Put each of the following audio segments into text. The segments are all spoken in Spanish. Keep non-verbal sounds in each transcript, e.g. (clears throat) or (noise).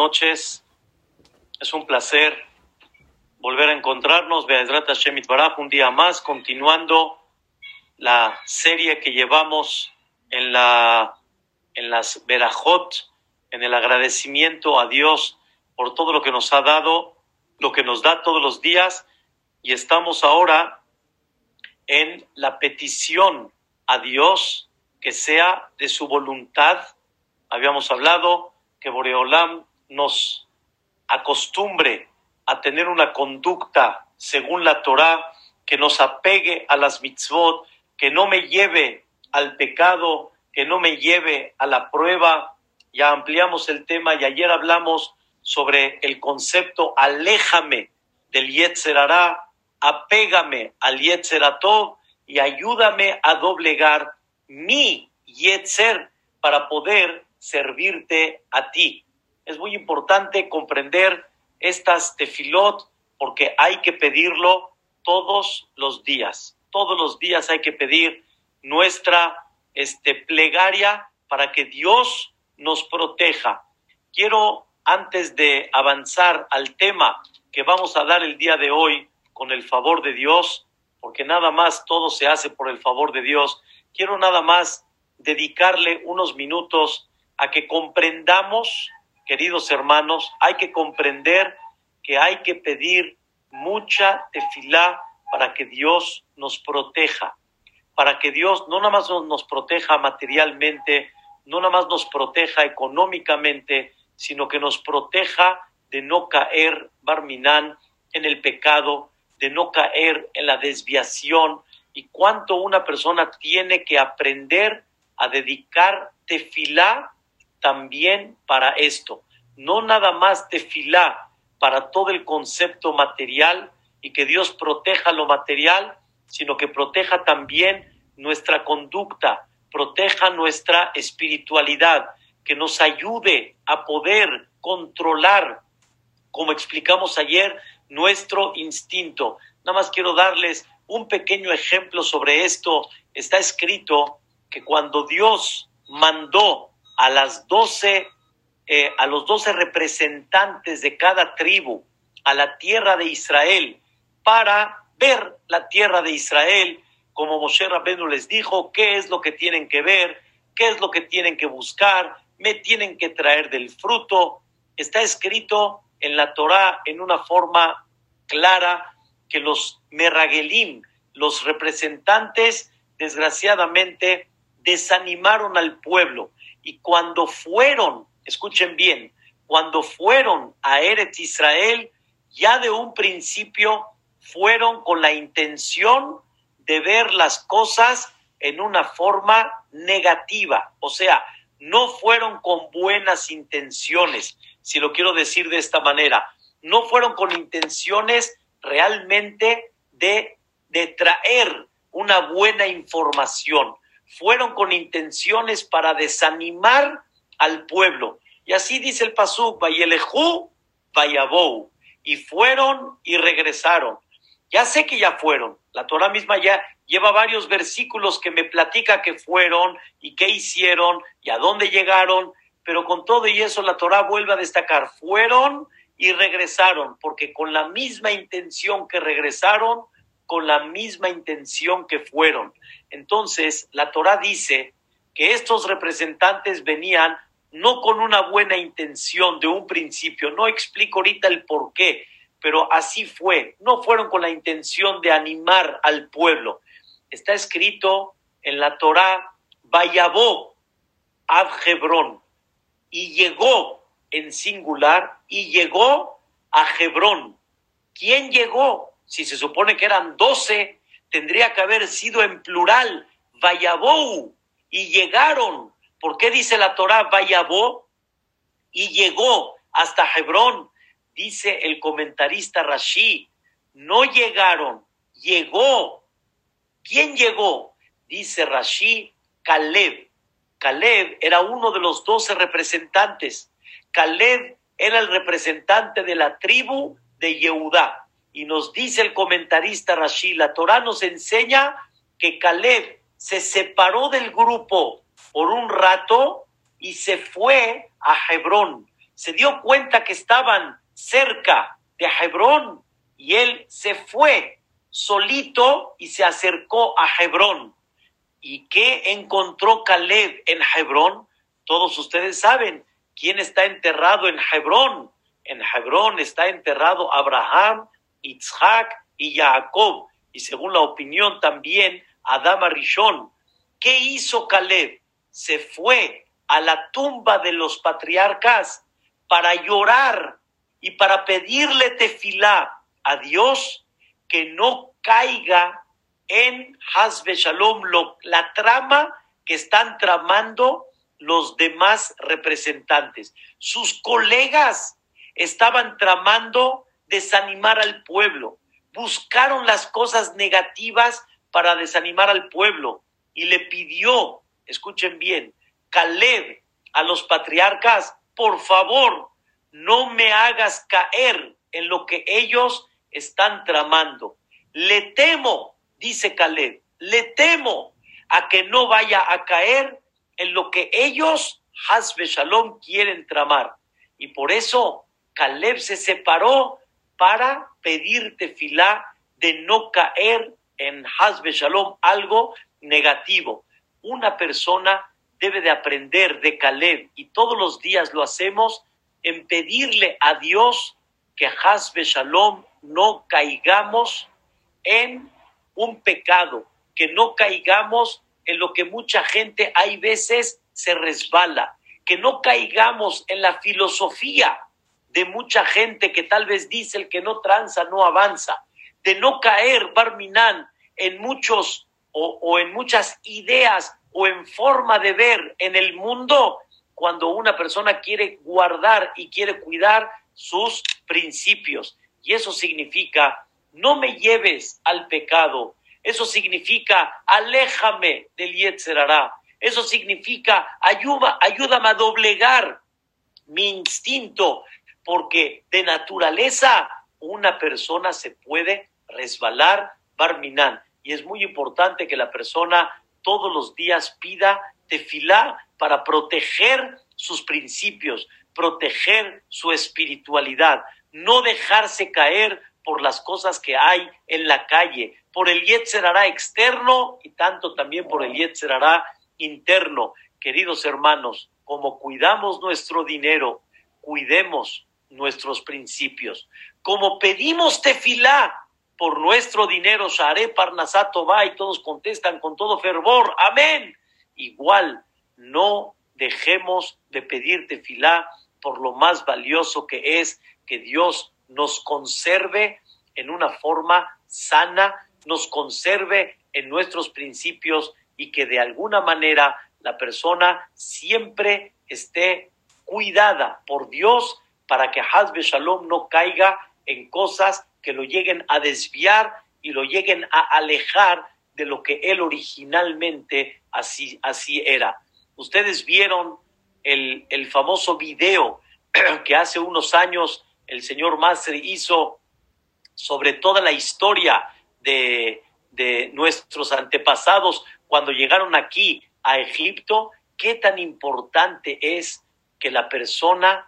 noches. Es un placer volver a encontrarnos, Be'ezrat Hashem Baraj, un día más, continuando la serie que llevamos en, la, en las Berajot, en el agradecimiento a Dios por todo lo que nos ha dado, lo que nos da todos los días, y estamos ahora en la petición a Dios que sea de su voluntad. Habíamos hablado que Boreolam nos acostumbre a tener una conducta según la Torah, que nos apegue a las mitzvot, que no me lleve al pecado, que no me lleve a la prueba. Ya ampliamos el tema y ayer hablamos sobre el concepto aléjame del Yetzerará, apégame al Yetzeratov y ayúdame a doblegar mi Yetzer para poder servirte a ti. Es muy importante comprender estas tefilot porque hay que pedirlo todos los días. Todos los días hay que pedir nuestra este, plegaria para que Dios nos proteja. Quiero, antes de avanzar al tema que vamos a dar el día de hoy con el favor de Dios, porque nada más todo se hace por el favor de Dios, quiero nada más dedicarle unos minutos a que comprendamos, queridos hermanos, hay que comprender que hay que pedir mucha tefilá para que Dios nos proteja, para que Dios no nada más nos proteja materialmente, no nada más nos proteja económicamente, sino que nos proteja de no caer, Barminán, en el pecado, de no caer en la desviación. Y cuánto una persona tiene que aprender a dedicar tefilá también para esto. No nada más tefilá para todo el concepto material y que Dios proteja lo material, sino que proteja también nuestra conducta, proteja nuestra espiritualidad, que nos ayude a poder controlar, como explicamos ayer, nuestro instinto. Nada más quiero darles un pequeño ejemplo sobre esto. Está escrito que cuando Dios mandó a las eh, a los doce representantes de cada tribu a la tierra de Israel para ver la tierra de Israel, como Moshe Rabbeinu les dijo, qué es lo que tienen que ver, qué es lo que tienen que buscar, me tienen que traer del fruto. Está escrito en la Torá en una forma clara que los Meragelim, los representantes, desgraciadamente, desanimaron al pueblo y cuando fueron, escuchen bien, cuando fueron a Eretz Israel, ya de un principio fueron con la intención de ver las cosas en una forma negativa, o sea, no fueron con buenas intenciones, si lo quiero decir de esta manera, no fueron con intenciones realmente de, de traer una buena información, fueron con intenciones para desanimar al pueblo. Y así dice el Pasuk, Vayelejú, Vayabou, y fueron y regresaron. Ya sé que ya fueron. La Torah misma ya lleva varios versículos que me platica que fueron y qué hicieron y a dónde llegaron, pero con todo y eso la Torah vuelve a destacar, fueron y regresaron, porque con la misma intención que regresaron, con la misma intención que fueron. Entonces, la Torah dice que estos representantes venían no con una buena intención de un principio, no explico ahorita el por qué, pero así fue, no fueron con la intención de animar al pueblo. Está escrito en la Torah, Vayabó Ad Hebrón, y llegó en singular, y llegó a Hebrón. ¿Quién llegó? Si se supone que eran doce, tendría que haber sido en plural, Vayabou, y llegaron. ¿Por qué dice la Torah Vayabó? Y llegó hasta Hebrón, dice el comentarista Rashi, no llegaron, llegó. ¿Quién llegó? Dice Rashi, Caleb. Caleb era uno de los doce representantes. Caleb era el representante de la tribu de Yehudá. Y nos dice el comentarista Rashi, la Torah nos enseña que Caleb se separó del grupo por un rato y se fue a Hebrón, se dio cuenta que estaban cerca de Hebrón y él se fue solito y se acercó a Hebrón. ¿Y qué encontró Caleb en Hebrón? Todos ustedes saben quién está enterrado en Hebrón. En Hebrón está enterrado Abraham, Isaac y Jacob. Y según la opinión también, Adama Rishon. ¿Qué hizo Caleb? Se fue a la tumba de los patriarcas para llorar y para pedirle tefilá a Dios que no caiga en Hazbe Shalom la trama que están tramando los demás representantes. Sus colegas estaban tramando desanimar al pueblo. Buscaron las cosas negativas para desanimar al pueblo y le pidió, escuchen bien, Caleb a los patriarcas, por favor, no me hagas caer en lo que ellos están tramando. Le temo, dice Caleb, le temo a que no vaya a caer en lo que ellos, Hasbe Shalom, quieren tramar. Y por eso Caleb se separó para pedirte filá de no caer en Hasbe Shalom algo negativo. Una persona debe de aprender de Caleb y todos los días lo hacemos en pedirle a Dios que Hasbe Shalom no caigamos en un pecado, que no caigamos en lo que mucha gente hay veces se resbala, que no caigamos en la filosofía de mucha gente que tal vez dice el que no tranza no avanza, de no caer, Barminan, en muchos o, o en muchas ideas o en forma de ver en el mundo cuando una persona quiere guardar y quiere cuidar sus principios. Y eso significa, no me lleves al pecado. Eso significa, aléjame del Yetzerará. Eso significa, ayuda, ayúdame a doblegar mi instinto, porque de naturaleza una persona se puede resbalar, barminan. Y es muy importante que la persona todos los días pida tefilá para proteger sus principios, proteger su espiritualidad, no dejarse caer por las cosas que hay en la calle, por el Yetzerará externo y tanto también por el Yetzerará interno. Queridos hermanos, como cuidamos nuestro dinero, cuidemos nuestros principios. Como pedimos tefilá por nuestro dinero, Share Parnasato va y todos contestan con todo fervor, amén. Igual, no dejemos de pedir tefilá por lo más valioso que es que Dios nos conserve en una forma sana, nos conserve en nuestros principios y que de alguna manera la persona siempre esté cuidada por Dios para que Hazbe Shalom no caiga en cosas que lo lleguen a desviar y lo lleguen a alejar de lo que él originalmente así, así era. Ustedes vieron el, el famoso video (clears throat) que hace unos años el señor Masri hizo sobre toda la historia de, de nuestros antepasados cuando llegaron aquí a Egipto, qué tan importante es que la persona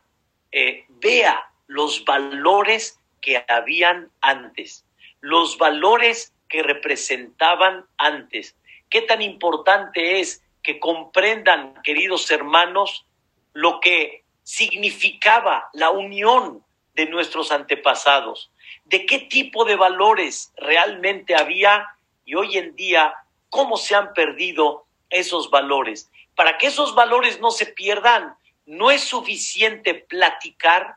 eh, vea los valores que habían antes, los valores que representaban antes. Qué tan importante es que comprendan, queridos hermanos, lo que significaba la unión de nuestros antepasados, de qué tipo de valores realmente había y hoy en día cómo se han perdido esos valores. Para que esos valores no se pierdan, no es suficiente platicar,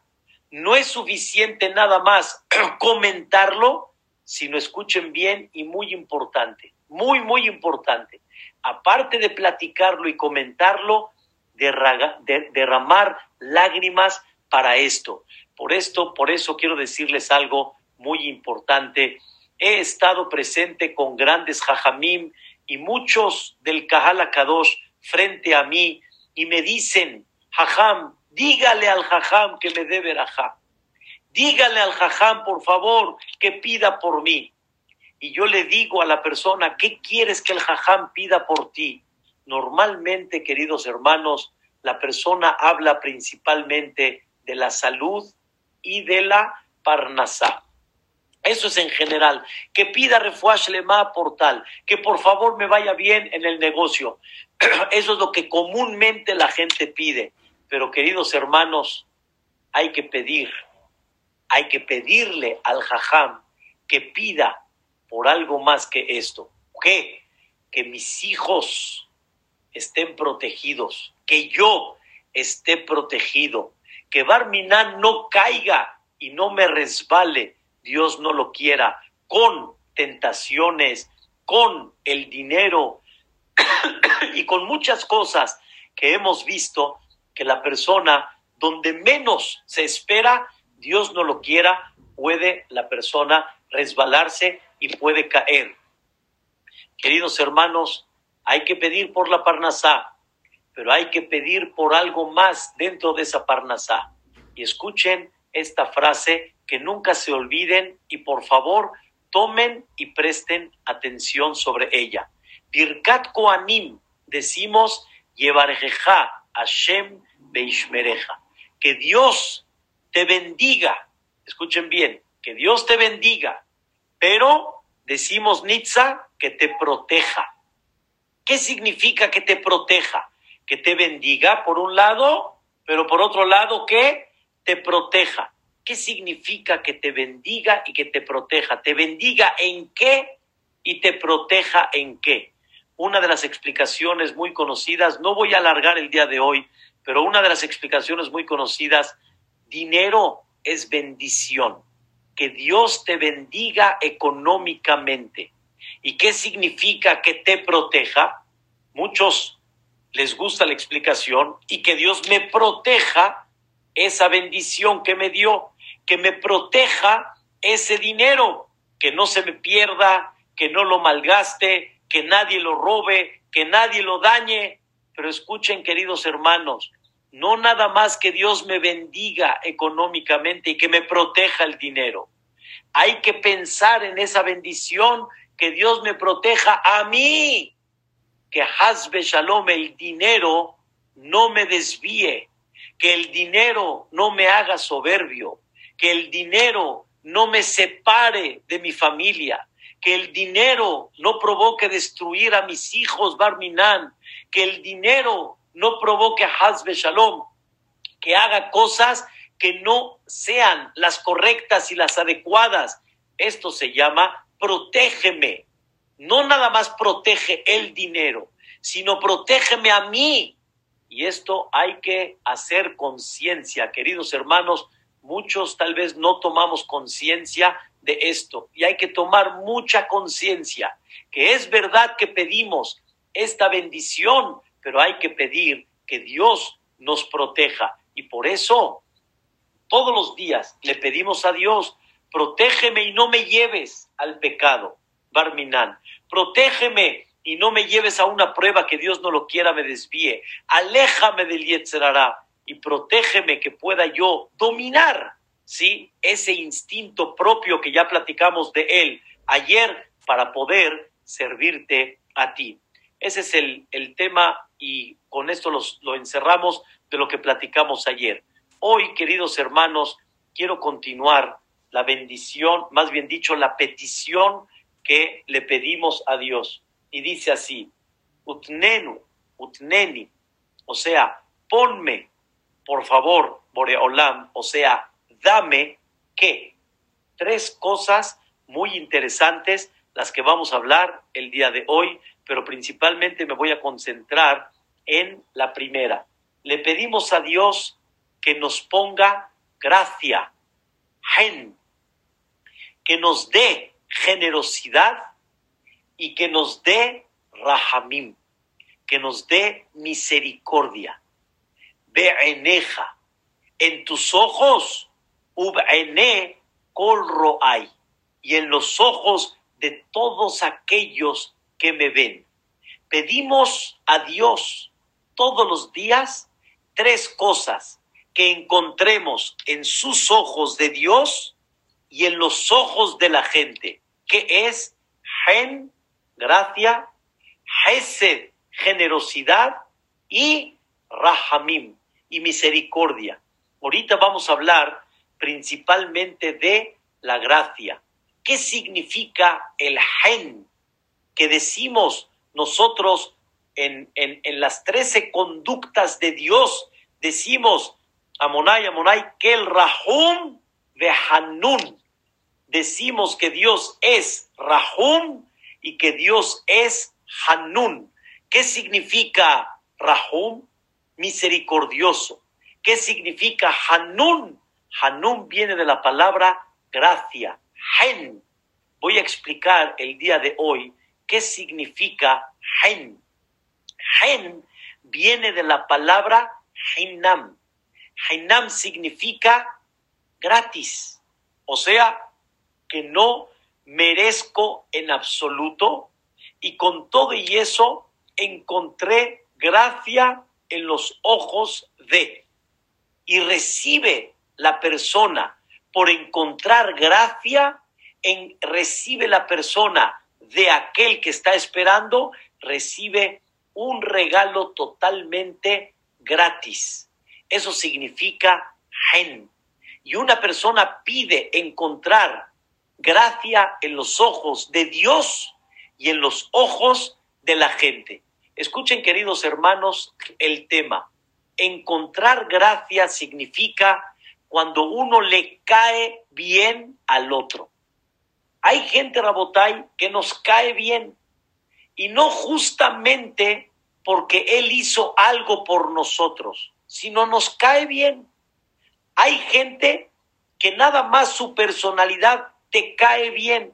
no es suficiente nada más (clears throat) comentarlo, sino escuchen bien y muy importante, muy, muy importante. Aparte de platicarlo y comentarlo, derramar lágrimas para esto. Por esto, por eso quiero decirles algo muy importante. He estado presente con grandes jajamim y muchos del Kahal Kadosh frente a mí y me dicen, jajam, dígale al jajam que me dé verajá. Dígale al jajam, por favor, que pida por mí. Y yo le digo a la persona, ¿qué quieres que el jajam pida por ti? Normalmente, queridos hermanos, la persona habla principalmente de la salud y de la parnasá. Eso es en general. Que pida refuash lema por tal, que por favor me vaya bien en el negocio. (clears throat) Eso es lo que comúnmente la gente pide. Pero queridos hermanos, hay que pedir, hay que pedirle al jajam que pida por algo más que esto. ¿Qué? Que mis hijos estén protegidos, que yo esté protegido, que Barminan no caiga y no me resbale, Dios no lo quiera, con tentaciones, con el dinero (coughs) y con muchas cosas que hemos visto que la persona donde menos se espera, Dios no lo quiera, puede la persona resbalarse y puede caer. Queridos hermanos, hay que pedir por la Parnasá, pero hay que pedir por algo más dentro de esa Parnasá. Y escuchen esta frase, que nunca se olviden y por favor tomen y presten atención sobre ella. Birkat Koanim, decimos, Yevarejeja Hashem Beishmereja. Que Dios te bendiga. Escuchen bien, que Dios te bendiga. Pero decimos Nitza que te proteja. ¿Qué significa que te proteja? Que te bendiga por un lado, pero por otro lado que te proteja. ¿Qué significa que te bendiga y que te proteja? ¿Te bendiga en qué y te proteja en qué? Una de las explicaciones muy conocidas, no voy a alargar el día de hoy, pero una de las explicaciones muy conocidas, dinero es bendición. Que Dios te bendiga económicamente. ¿Y qué significa que te proteja? Muchos les gusta la explicación y que Dios me proteja esa bendición que me dio, que me proteja ese dinero, que no se me pierda, que no lo malgaste, que nadie lo robe, que nadie lo dañe. Pero escuchen, queridos hermanos, no nada más que Dios me bendiga económicamente y que me proteja el dinero. Hay que pensar en esa bendición, que Dios me proteja a mí, que Hazbe Shalom, el dinero, no me desvíe, que el dinero no me haga soberbio, que el dinero no me separe de mi familia, que el dinero no provoque destruir a mis hijos, Barminan, que el dinero no provoque Hazbe Shalom, que haga cosas que no sean las correctas y las adecuadas. Esto se llama protégeme. No nada más protege el dinero, sino protégeme a mí. Y esto hay que hacer conciencia, queridos hermanos, muchos tal vez no tomamos conciencia de esto. Y hay que tomar mucha conciencia que es verdad que pedimos esta bendición, pero hay que pedir que Dios nos proteja. Y por eso todos los días le pedimos a Dios, protégeme y no me lleves al pecado, Barminan, protégeme y no me lleves a una prueba que Dios no lo quiera, me desvíe, aléjame del Yetzerará y protégeme que pueda yo dominar, ¿sí? Ese instinto propio que ya platicamos de él ayer para poder servirte a ti. Ese es el, el tema y con esto los, lo encerramos de lo que platicamos ayer. Hoy, queridos hermanos, quiero continuar la bendición, más bien dicho, la petición que le pedimos a Dios. Y dice así, utnenu, utneni, o sea, ponme por favor, Boreolam, o sea, dame qué. Tres cosas muy interesantes las que vamos a hablar el día de hoy, pero principalmente me voy a concentrar en la primera. Le pedimos a Dios que nos ponga gracia, gen, que nos dé generosidad y que nos dé rahamim, que nos dé misericordia be'eneja, en tus ojos, y en los ojos de todos aquellos que me ven. Pedimos a Dios todos los días tres cosas que encontremos en sus ojos de Dios y en los ojos de la gente, que es gen, gracia, hesed, generosidad y rahamim, y misericordia. Ahorita vamos a hablar principalmente de la gracia. ¿Qué significa el gen que decimos nosotros en, en, las trece conductas de Dios? Decimos, Amonai, Amonai, que el Rahum de Hanun. Decimos que Dios es Rahum y que Dios es Hanun. ¿Qué significa Rahum? Misericordioso. ¿Qué significa Hanun? Hanun viene de la palabra gracia. Hen. Voy a explicar el día de hoy qué significa Hen. Hen viene de la palabra Hinam. Hinam significa gratis. O sea, que no merezco en absoluto y con todo y eso encontré gracia en los ojos de. Y recibe la persona por encontrar gracia, en, recibe la persona de aquel que está esperando, recibe un regalo totalmente gratis. Eso significa gen. Y una persona pide encontrar gracia en los ojos de Dios y en los ojos de la gente. Escuchen, queridos hermanos, el tema. Encontrar gracia significa cuando uno le cae bien al otro. Hay gente, Rabotay, que nos cae bien y no justamente porque él hizo algo por nosotros, sino nos cae bien. Hay gente que nada más su personalidad te cae bien,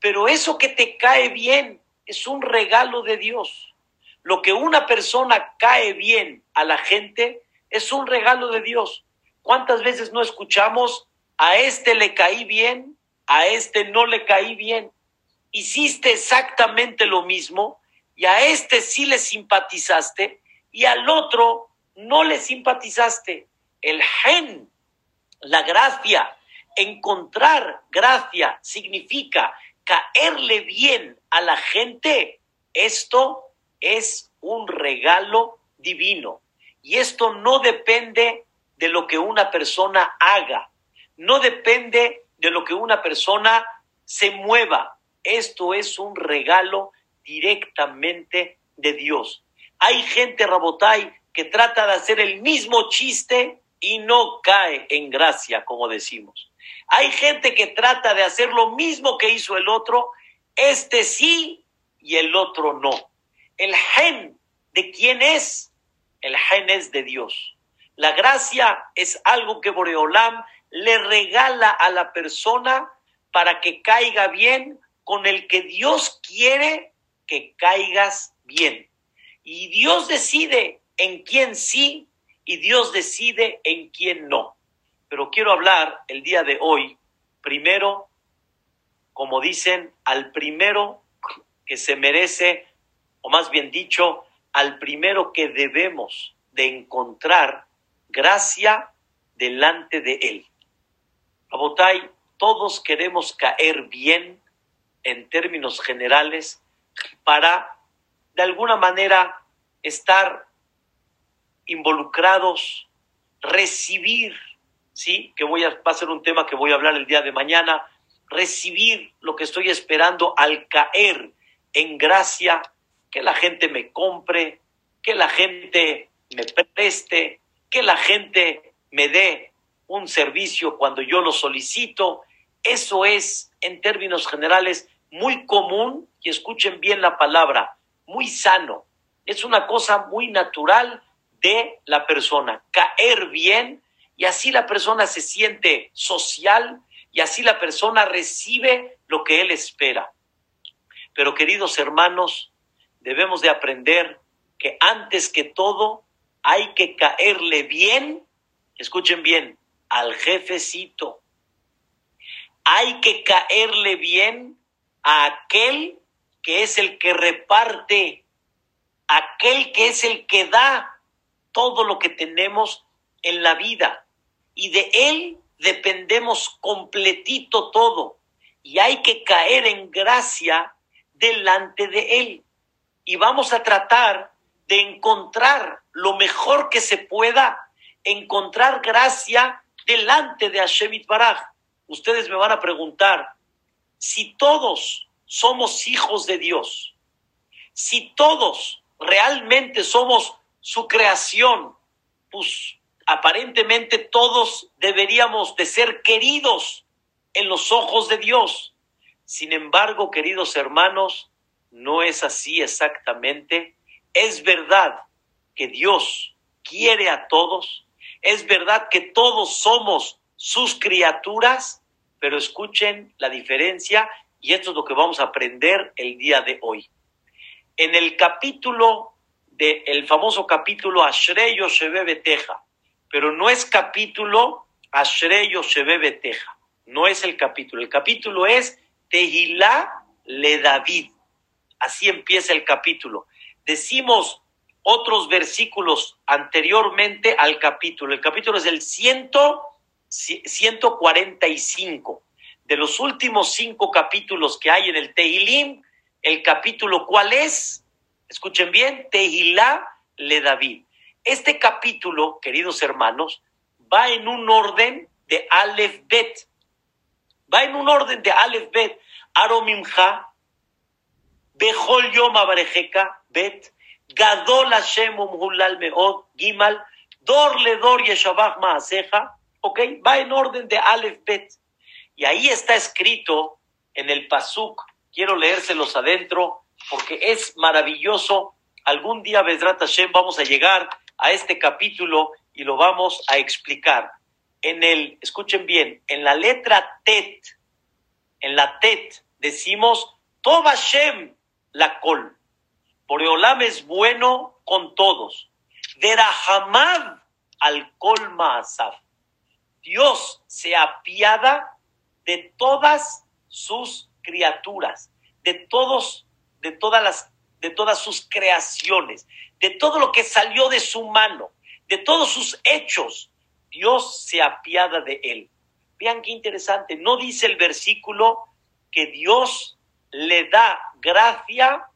pero eso que te cae bien es un regalo de Dios. Lo que una persona cae bien a la gente es un regalo de Dios. ¿Cuántas veces no escuchamos a este le caí bien, a este no le caí bien? Hiciste exactamente lo mismo y a este sí le simpatizaste y al otro no le simpatizaste. El gen, la gracia, encontrar gracia significa caerle bien a la gente. Esto es un regalo divino. Y esto no depende de lo que una persona haga, no depende de lo que una persona se mueva. Esto es un regalo directamente de Dios. Hay gente, Rabotay, que trata de hacer el mismo chiste y no cae en gracia, como decimos. Hay gente que trata de hacer lo mismo que hizo el otro, este sí y el otro no. El gen de quién es, el gen es de Dios. La gracia es algo que Boreolam le regala a la persona para que caiga bien con el que Dios quiere que caigas bien. Y Dios decide en quién sí y Dios decide en quién no. Pero quiero hablar el día de hoy, primero, como dicen, al primero que se merece o más bien dicho, al primero que debemos de encontrar gracia delante de él. Abotay, todos queremos caer bien en términos generales para de alguna manera estar involucrados, recibir, ¿sí? Que voy a, va a ser un tema que voy a hablar el día de mañana, recibir lo que estoy esperando al caer en gracia que la gente me compre, que la gente me preste, que la gente me dé un servicio cuando yo lo solicito. Eso es, en términos generales, muy común, y escuchen bien la palabra, muy sano. Es una cosa muy natural de la persona, caer bien y así la persona se siente social y así la persona recibe lo que él espera. Pero queridos hermanos, debemos de aprender que antes que todo hay que caerle bien, escuchen bien, al jefecito. Hay que caerle bien a aquel que es el que reparte, aquel que es el que da todo lo que tenemos en la vida. Y de él dependemos completito todo. Y hay que caer en gracia delante de él y vamos a tratar de encontrar lo mejor que se pueda encontrar gracia delante de Hashem Baraj. Ustedes me van a preguntar, si todos somos hijos de Dios, si todos realmente somos su creación, pues aparentemente todos deberíamos de ser queridos en los ojos de Dios. Sin embargo, queridos hermanos, no es así exactamente. Es verdad que Dios quiere a todos, es verdad que todos somos sus criaturas, pero escuchen la diferencia y esto es lo que vamos a aprender el día de hoy. En el capítulo del el famoso capítulo Ashrey Yoshebe Beteja, pero no es capítulo Ashrey Yoshebe Beteja, no es el capítulo, el capítulo es Tehilá le David, así empieza el capítulo. Decimos otros versículos anteriormente al capítulo. El capítulo es el 145. De los últimos cinco capítulos que hay en el Tehilim, el capítulo cuál es? Escuchen bien, Tehilá le David. Este capítulo, queridos hermanos, va en un orden de Aleph Bet. Va en un orden de Aleph Bet. Aromimha, Behol Yom Bet, Gadol Hashem Umhulal Meod, Gimal, Dor Ledor Yeshabach Maaseja, ok, va en orden de Aleph Bet. Y ahí está escrito en el Pasuk, quiero leérselos adentro, porque es maravilloso. Algún día, Bezrat Hashem, vamos a llegar a este capítulo y lo vamos a explicar. En el, escuchen bien, en la letra Tet, en la Tet, decimos, Toba Hashem la col. Boreolam es bueno con todos. Derahamad al kol maasaf. Dios se apiada de todas sus criaturas, de todos, de todas las, de todas sus creaciones, de todo lo que salió de su mano, de todos sus hechos. Dios se apiada de él. Vean qué interesante. No dice el versículo que Dios le da gracia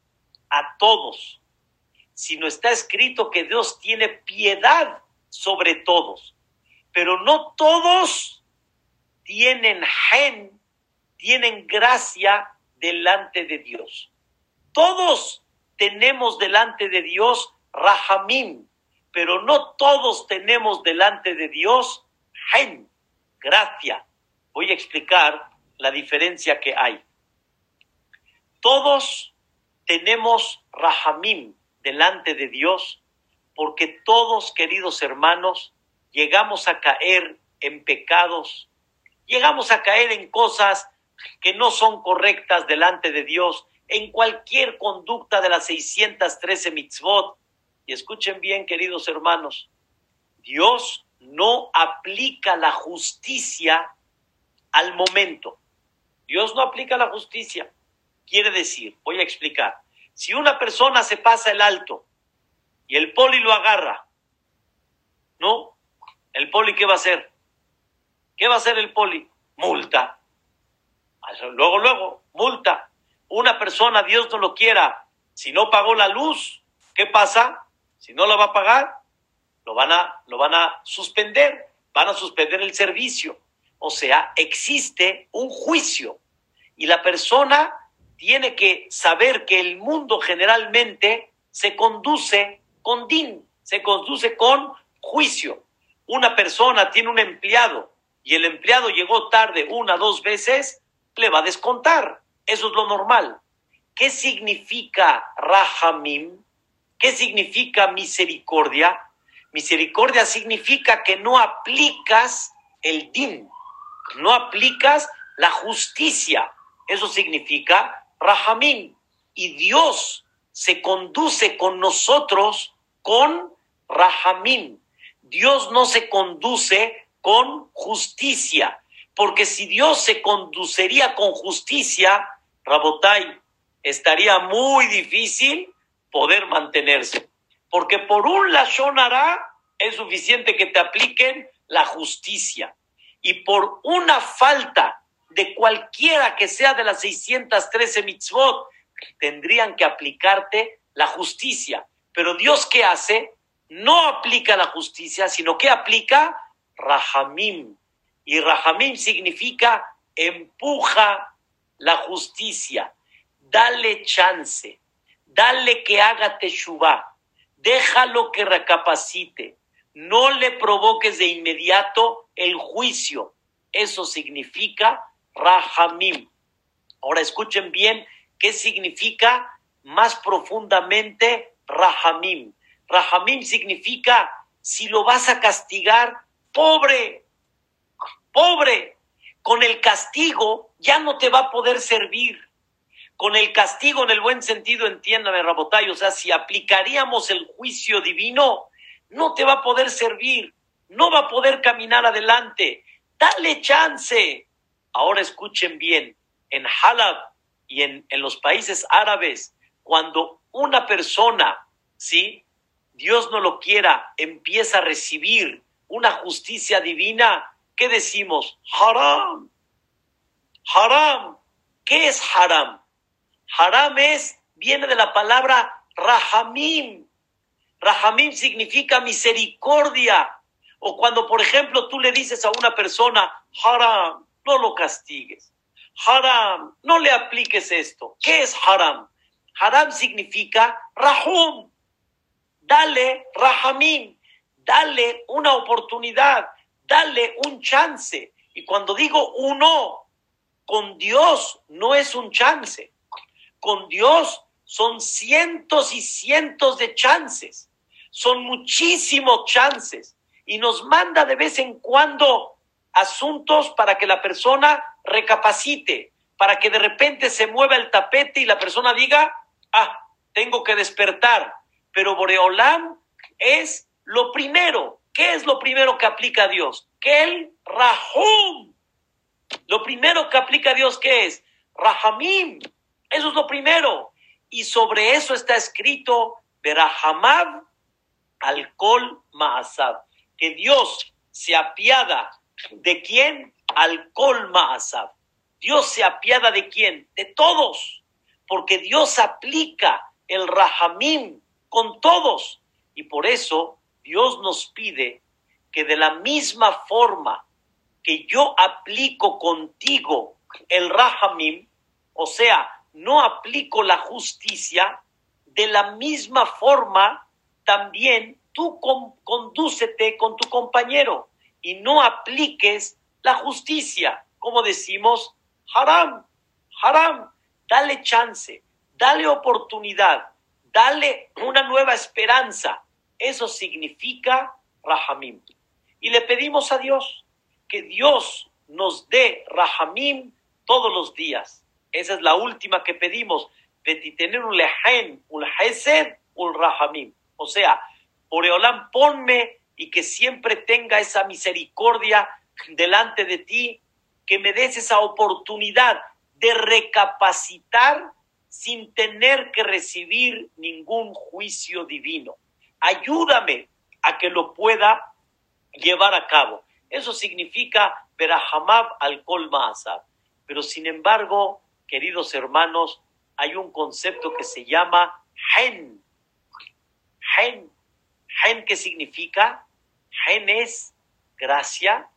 a todos, sino está escrito que Dios tiene piedad sobre todos, pero no todos tienen gen, tienen gracia delante de Dios. Todos tenemos delante de Dios rahamim, pero no todos tenemos delante de Dios gen, gracia. Voy a explicar la diferencia que hay. Todos tenemos Rahamim delante de Dios, porque todos, queridos hermanos, llegamos a caer en pecados, llegamos a caer en cosas que no son correctas delante de Dios, en cualquier conducta de las 613 mitzvot. Y escuchen bien, queridos hermanos, Dios no aplica la justicia al momento. Dios no aplica la justicia. Quiere decir, voy a explicar, si una persona se pasa el alto y el poli lo agarra, ¿no? ¿El poli qué va a hacer? ¿Qué va a hacer el poli? Multa. Luego, luego, multa. Una persona, Dios no lo quiera, si no pagó la luz, ¿qué pasa? Si no la va a pagar, lo van a, lo van a suspender, van a suspender el servicio. O sea, existe un juicio y la persona tiene que saber que el mundo generalmente se conduce con din, se conduce con juicio. Una persona tiene un empleado y el empleado llegó tarde una, dos veces, le va a descontar. Eso es lo normal. ¿Qué significa rahamim? ¿Qué significa misericordia? Misericordia significa que no aplicas el din, no aplicas la justicia. Eso significa Rahamim. Y Dios se conduce con nosotros con Rahamim. Dios no se conduce con justicia, porque si Dios se conduciría con justicia, Rabotai, estaría muy difícil poder mantenerse. Porque por un Lashon es suficiente que te apliquen la justicia. Y por una falta de cualquiera que sea de las 613 mitzvot, tendrían que aplicarte la justicia. Pero Dios, ¿qué hace? no aplica la justicia, sino que aplica Rahamim. Y Rahamim significa empuja la justicia, dale chance, dale que haga teshuva, déjalo que recapacite, no le provoques de inmediato el juicio. Eso significa Rahamim. Ahora escuchen bien qué significa más profundamente Rahamim. Rahamim significa si lo vas a castigar, pobre, pobre, con el castigo ya no te va a poder servir. Con el castigo en el buen sentido, entiéndame, Rabotay, o sea, si aplicaríamos el juicio divino, no te va a poder servir, no va a poder caminar adelante. Dale chance. Ahora escuchen bien, en Halab y en, en los países árabes, cuando una persona, ¿sí? Dios no lo quiera, empieza a recibir una justicia divina, ¿qué decimos? Haram. Haram. ¿Qué es haram? Haram es, viene de la palabra rahamim. Rahamim significa misericordia. O cuando, por ejemplo, tú le dices a una persona, haram, no lo castigues. Haram, no le apliques esto. ¿Qué es haram? Haram significa rahum. Dale rahamim. Dale una oportunidad. Dale un chance. Y cuando digo uno, con Dios no es un chance. Con Dios son cientos y cientos de chances. Son muchísimos chances. Y nos manda de vez en cuando asuntos para que la persona recapacite, para que de repente se mueva el tapete y la persona diga, ah, tengo que despertar. Pero Boreolam es lo primero. ¿Qué es lo primero que aplica Dios? Que el Rahum. Lo primero que aplica Dios, ¿qué es? Rahamim. Eso es lo primero. Y sobre eso está escrito, Berahamab al Kol Maasab. Que Dios se apiada de quién? Al Kol Maasab. Dios se apiada de quién? De todos. Porque Dios aplica el Rahamim con todos. Y por eso Dios nos pide que de la misma forma que yo aplico contigo el Rahamim, o sea, no aplico la justicia, de la misma forma también tú condúcete con tu compañero y no apliques la justicia, como decimos, haram, haram, dale chance, dale oportunidad, dale una nueva esperanza. Eso significa Rahamim. Y le pedimos a Dios que Dios nos dé Rahamim todos los días. Esa es la última que pedimos. De tener un un hesed, un Rahamim. O sea, Oreolán, ponme y que siempre tenga esa misericordia delante de ti, que me des esa oportunidad de recapacitar sin tener que recibir ningún juicio divino. Ayúdame a que lo pueda llevar a cabo. Eso significa Berahamab al Kol Pero sin embargo, queridos hermanos, hay un concepto que se llama Hen. Hen. Hen, ¿qué significa? Gen es gracia.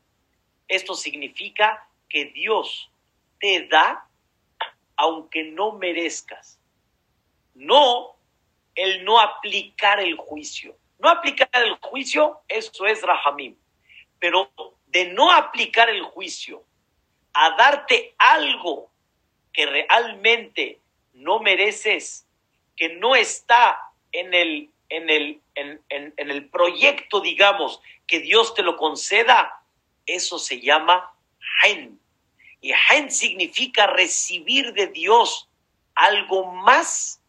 Esto significa que Dios te da aunque no merezcas. No el no aplicar el juicio. No aplicar el juicio, eso es Rahamim. Pero de no aplicar el juicio a darte algo que realmente no mereces, que no está en el, en el, en, el proyecto, digamos, que Dios te lo conceda, eso se llama Hen. Y Hen significa recibir de Dios algo más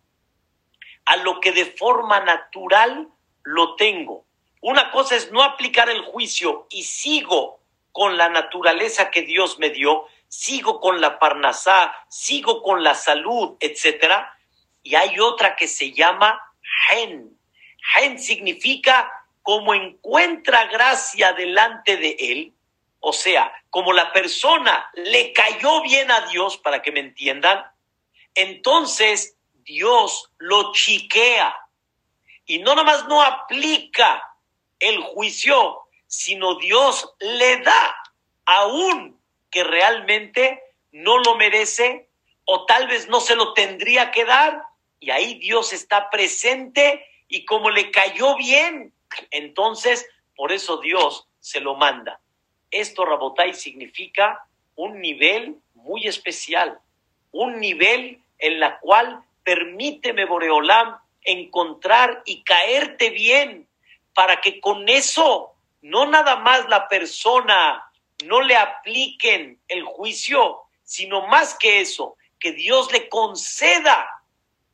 a lo que de forma natural lo tengo. Una cosa es no aplicar el juicio y sigo con la naturaleza que Dios me dio, sigo con la parnasá, sigo con la salud, etcétera. Y hay otra que se llama Hen. Hen significa como encuentra gracia delante de él, o sea, como la persona le cayó bien a Dios, para que me entiendan, entonces Dios lo chiquea. Y no nada más no aplica el juicio, sino Dios le da aún que realmente no lo merece o tal vez no se lo tendría que dar y ahí Dios está presente y como le cayó bien, entonces por eso Dios se lo manda. Esto, Rabotai, significa un nivel muy especial, un nivel en la cual permíteme, Boreolam, encontrar y caerte bien, para que con eso no nada más la persona no le apliquen el juicio, sino más que eso, que Dios le conceda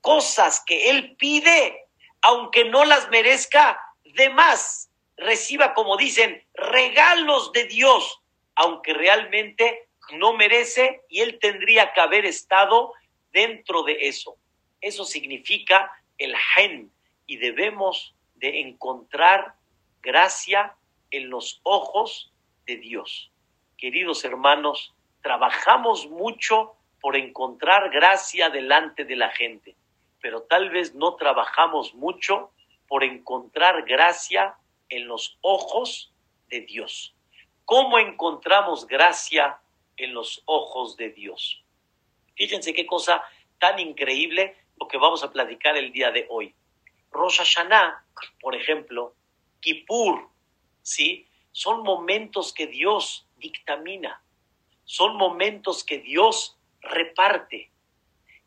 cosas que él pide, aunque no las merezca, de más, reciba, como dicen, regalos de Dios, aunque realmente no merece y él tendría que haber estado dentro de eso. Eso significa el gen y debemos de encontrar gracia en los ojos de Dios. Queridos hermanos, trabajamos mucho por encontrar gracia delante de la gente, pero tal vez no trabajamos mucho por encontrar gracia en los ojos de Dios. ¿Cómo encontramos gracia en los ojos de Dios? Fíjense qué cosa tan increíble lo que vamos a platicar el día de hoy. Rosh Hashanah, por ejemplo, Kippur, ¿sí? Son momentos que Dios dictamina, son momentos que Dios reparte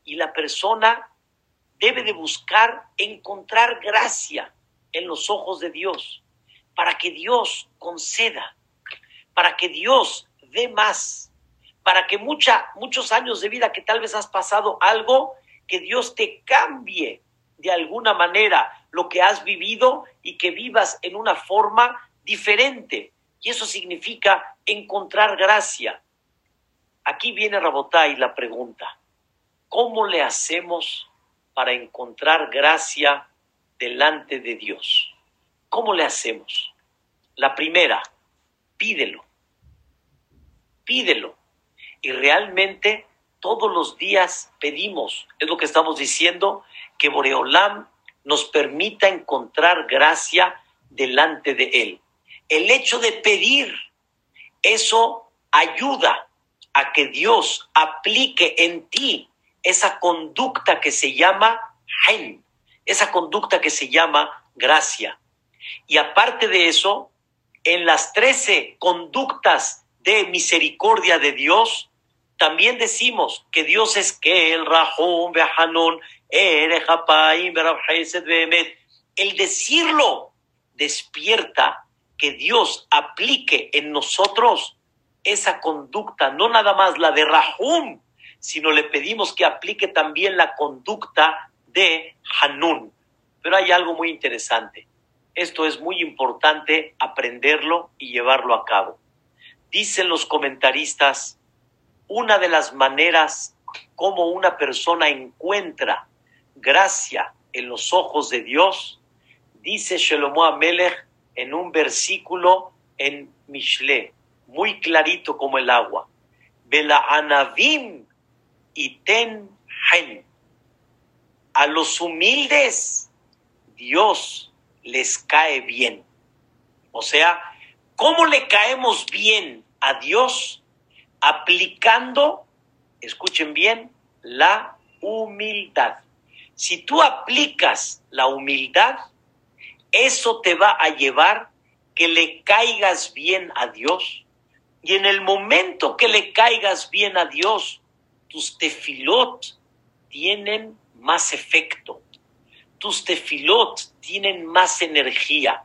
y la persona debe de buscar encontrar gracia en los ojos de Dios para que Dios conceda, para que Dios dé más, para que mucha, muchos años de vida que tal vez has pasado algo, que Dios te cambie de alguna manera lo que has vivido y que vivas en una forma diferente. Y eso significa encontrar gracia. Aquí viene y la pregunta, ¿cómo le hacemos para encontrar gracia delante de Dios? ¿Cómo le hacemos? La primera, pídelo. Pídelo. Y realmente todos los días pedimos, es lo que estamos diciendo, que Boreolam nos permita encontrar gracia delante de Él. El hecho de pedir, eso ayuda a que Dios aplique en ti esa conducta que se llama Haim, esa conducta que se llama gracia. Y aparte de eso, en las trece conductas de misericordia de Dios, también decimos que Dios es que el Rahum, Behanun, el decirlo despierta que Dios aplique en nosotros esa conducta, no nada más la de Rahum, sino le pedimos que aplique también la conducta de Hanun. Pero hay algo muy interesante. Esto es muy importante aprenderlo y llevarlo a cabo. Dicen los comentaristas, una de las maneras como una persona encuentra gracia en los ojos de Dios, dice Shelomo Amelech en un versículo en Mishle, muy clarito como el agua. Bela anavim y ten A los humildes, Dios les cae bien. O sea, ¿cómo le caemos bien a Dios? Aplicando, escuchen bien, la humildad. Si tú aplicas la humildad, eso te va a llevar que le caigas bien a Dios. Y en el momento que le caigas bien a Dios, tus tefilot tienen más efecto. Tus tefilot tienen más energía.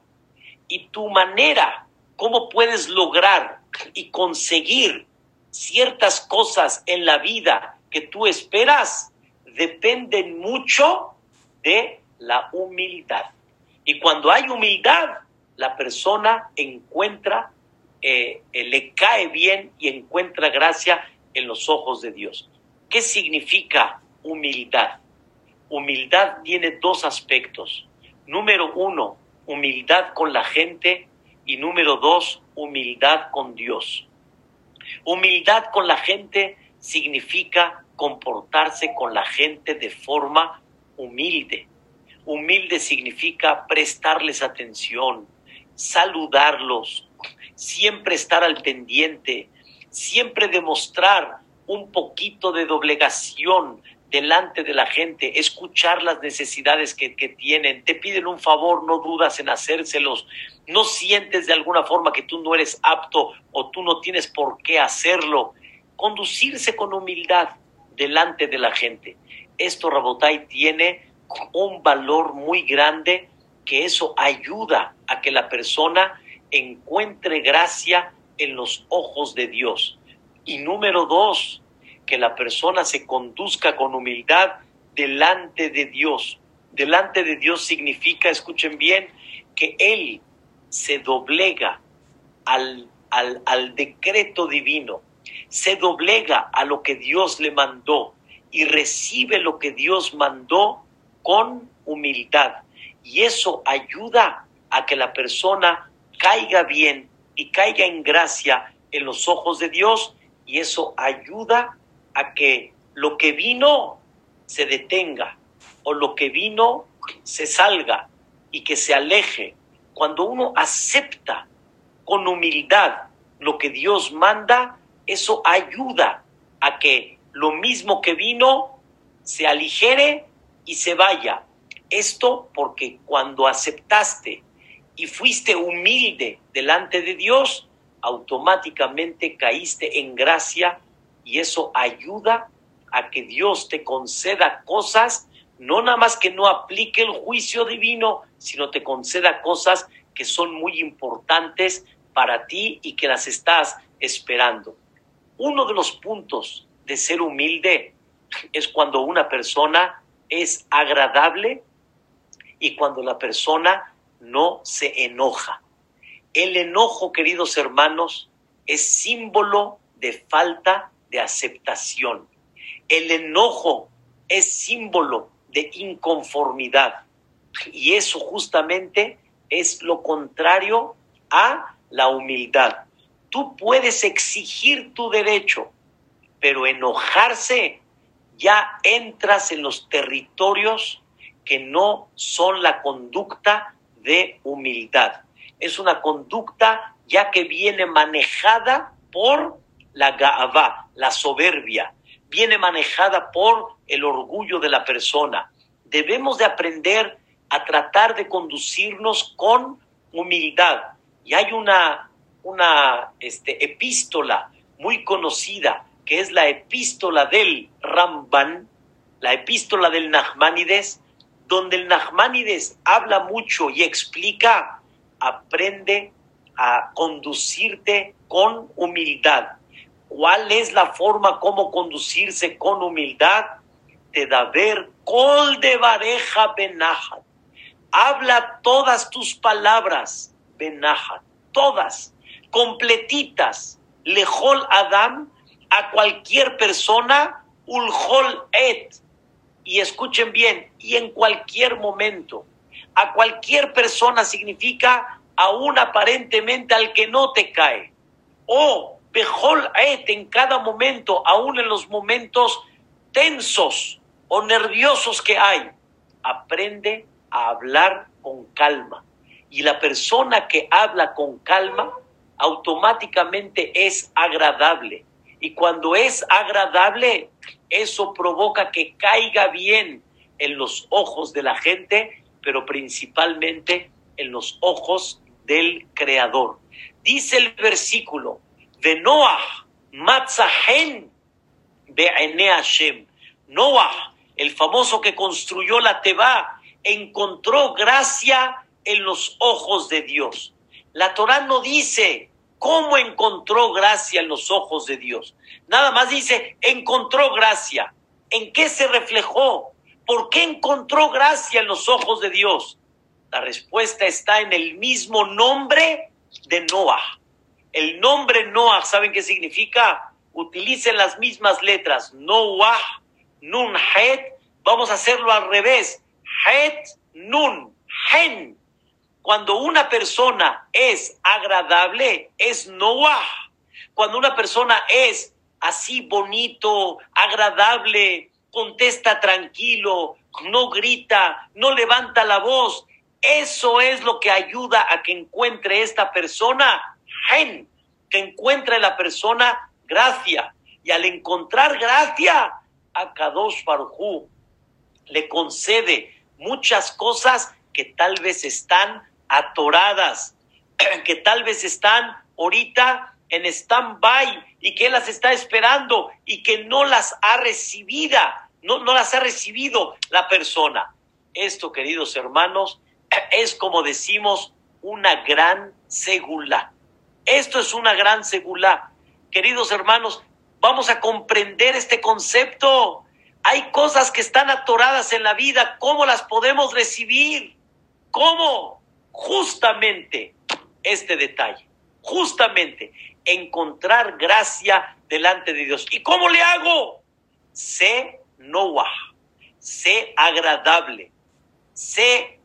Y tu manera, cómo puedes lograr y conseguir ciertas cosas en la vida que tú esperas, dependen mucho de la humildad. Y cuando hay humildad, la persona encuentra, eh, eh, le cae bien y encuentra gracia en los ojos de Dios. ¿Qué significa humildad? Humildad tiene dos aspectos. Número uno, humildad con la gente y número dos, humildad con Dios. Humildad con la gente significa comportarse con la gente de forma humilde. Humilde significa prestarles atención, saludarlos, siempre estar al pendiente, siempre demostrar un poquito de doblegación delante de la gente, escuchar las necesidades que, que, tienen, te piden un favor, no dudas en hacérselos, no sientes de alguna forma que tú no eres apto o tú no tienes por qué hacerlo. Conducirse con humildad delante de la gente. Esto, Rabotai, tiene un valor muy grande que eso ayuda a que la persona encuentre gracia en los ojos de Dios. Y número dos, que la persona se conduzca con humildad delante de Dios. Delante de Dios significa, escuchen bien, que Él se doblega al, al, al decreto divino, se doblega a lo que Dios le mandó y recibe lo que Dios mandó con humildad. Y eso ayuda a que la persona caiga bien y caiga en gracia en los ojos de Dios y eso ayuda a que lo que vino se detenga o lo que vino se salga y que se aleje. Cuando uno acepta con humildad lo que Dios manda, eso ayuda a que lo mismo que vino se aligere y se vaya. Esto porque cuando aceptaste y fuiste humilde delante de Dios, automáticamente caíste en gracia y eso ayuda a que Dios te conceda cosas, no nada más que no aplique el juicio divino, sino te conceda cosas que son muy importantes para ti y que las estás esperando. Uno de los puntos de ser humilde es cuando una persona es agradable y cuando la persona no se enoja. El enojo, queridos hermanos, es símbolo de falta de aceptación. El enojo es símbolo de inconformidad y eso justamente es lo contrario a la humildad. Tú puedes exigir tu derecho, pero enojarse ya entras en los territorios que no son la conducta de humildad. Es una conducta ya que viene manejada por la gaavá, la soberbia, viene manejada por el orgullo de la persona. Debemos de aprender a tratar de conducirnos con humildad. Y hay una, una este, epístola muy conocida, que es la epístola del Ramban, la epístola del Nachmanides, donde el Nachmanides habla mucho y explica, aprende a conducirte con humildad cuál es la forma como conducirse con humildad, te da ver col de bareja benajat. Habla todas tus palabras, benajat, todas, completitas. Lejol Adam, a cualquier persona, ulhol et. Y escuchen bien, y en cualquier momento. A cualquier persona significa aún aparentemente al que no te cae. O Bejol et en cada momento, aún en los momentos tensos o nerviosos que hay, aprende a hablar con calma. Y la persona que habla con calma automáticamente es agradable. Y cuando es agradable, eso provoca que caiga bien en los ojos de la gente, pero principalmente en los ojos del Creador. Dice el versículo, de Noah, Matzahen Be'ene Hashem. Noah, el famoso que construyó la Teba, encontró gracia en los ojos de Dios. La Torah no dice cómo encontró gracia en los ojos de Dios. Nada más dice, encontró gracia. ¿En qué se reflejó? ¿Por qué encontró gracia en los ojos de Dios? La respuesta está en el mismo nombre de Noah. El nombre Noah, ¿saben qué significa? Utilicen las mismas letras. Noah, Nun, Het. Vamos a hacerlo al revés. Het, Nun, Hen. Cuando una persona es agradable, es Noah. Cuando una persona es así bonito, agradable, contesta tranquilo, no grita, no levanta la voz. Eso es lo que ayuda a que encuentre esta persona, gen, que encuentre la persona gracia. Y al encontrar gracia, a Kadosh le concede muchas cosas que tal vez están atoradas, (clears throat) que tal vez están ahorita en stand-by y que él las está esperando y que no las ha recibido, no, no las ha recibido la persona. Esto, queridos hermanos, (clears throat) es como decimos una gran segula. Esto es una gran segula. Queridos hermanos, vamos a comprender este concepto. Hay cosas que están atoradas en la vida. ¿Cómo las podemos recibir? ¿Cómo? Justamente este detalle. Justamente encontrar gracia delante de Dios. ¿Y cómo le hago? Sé Noah, sé agradable, sé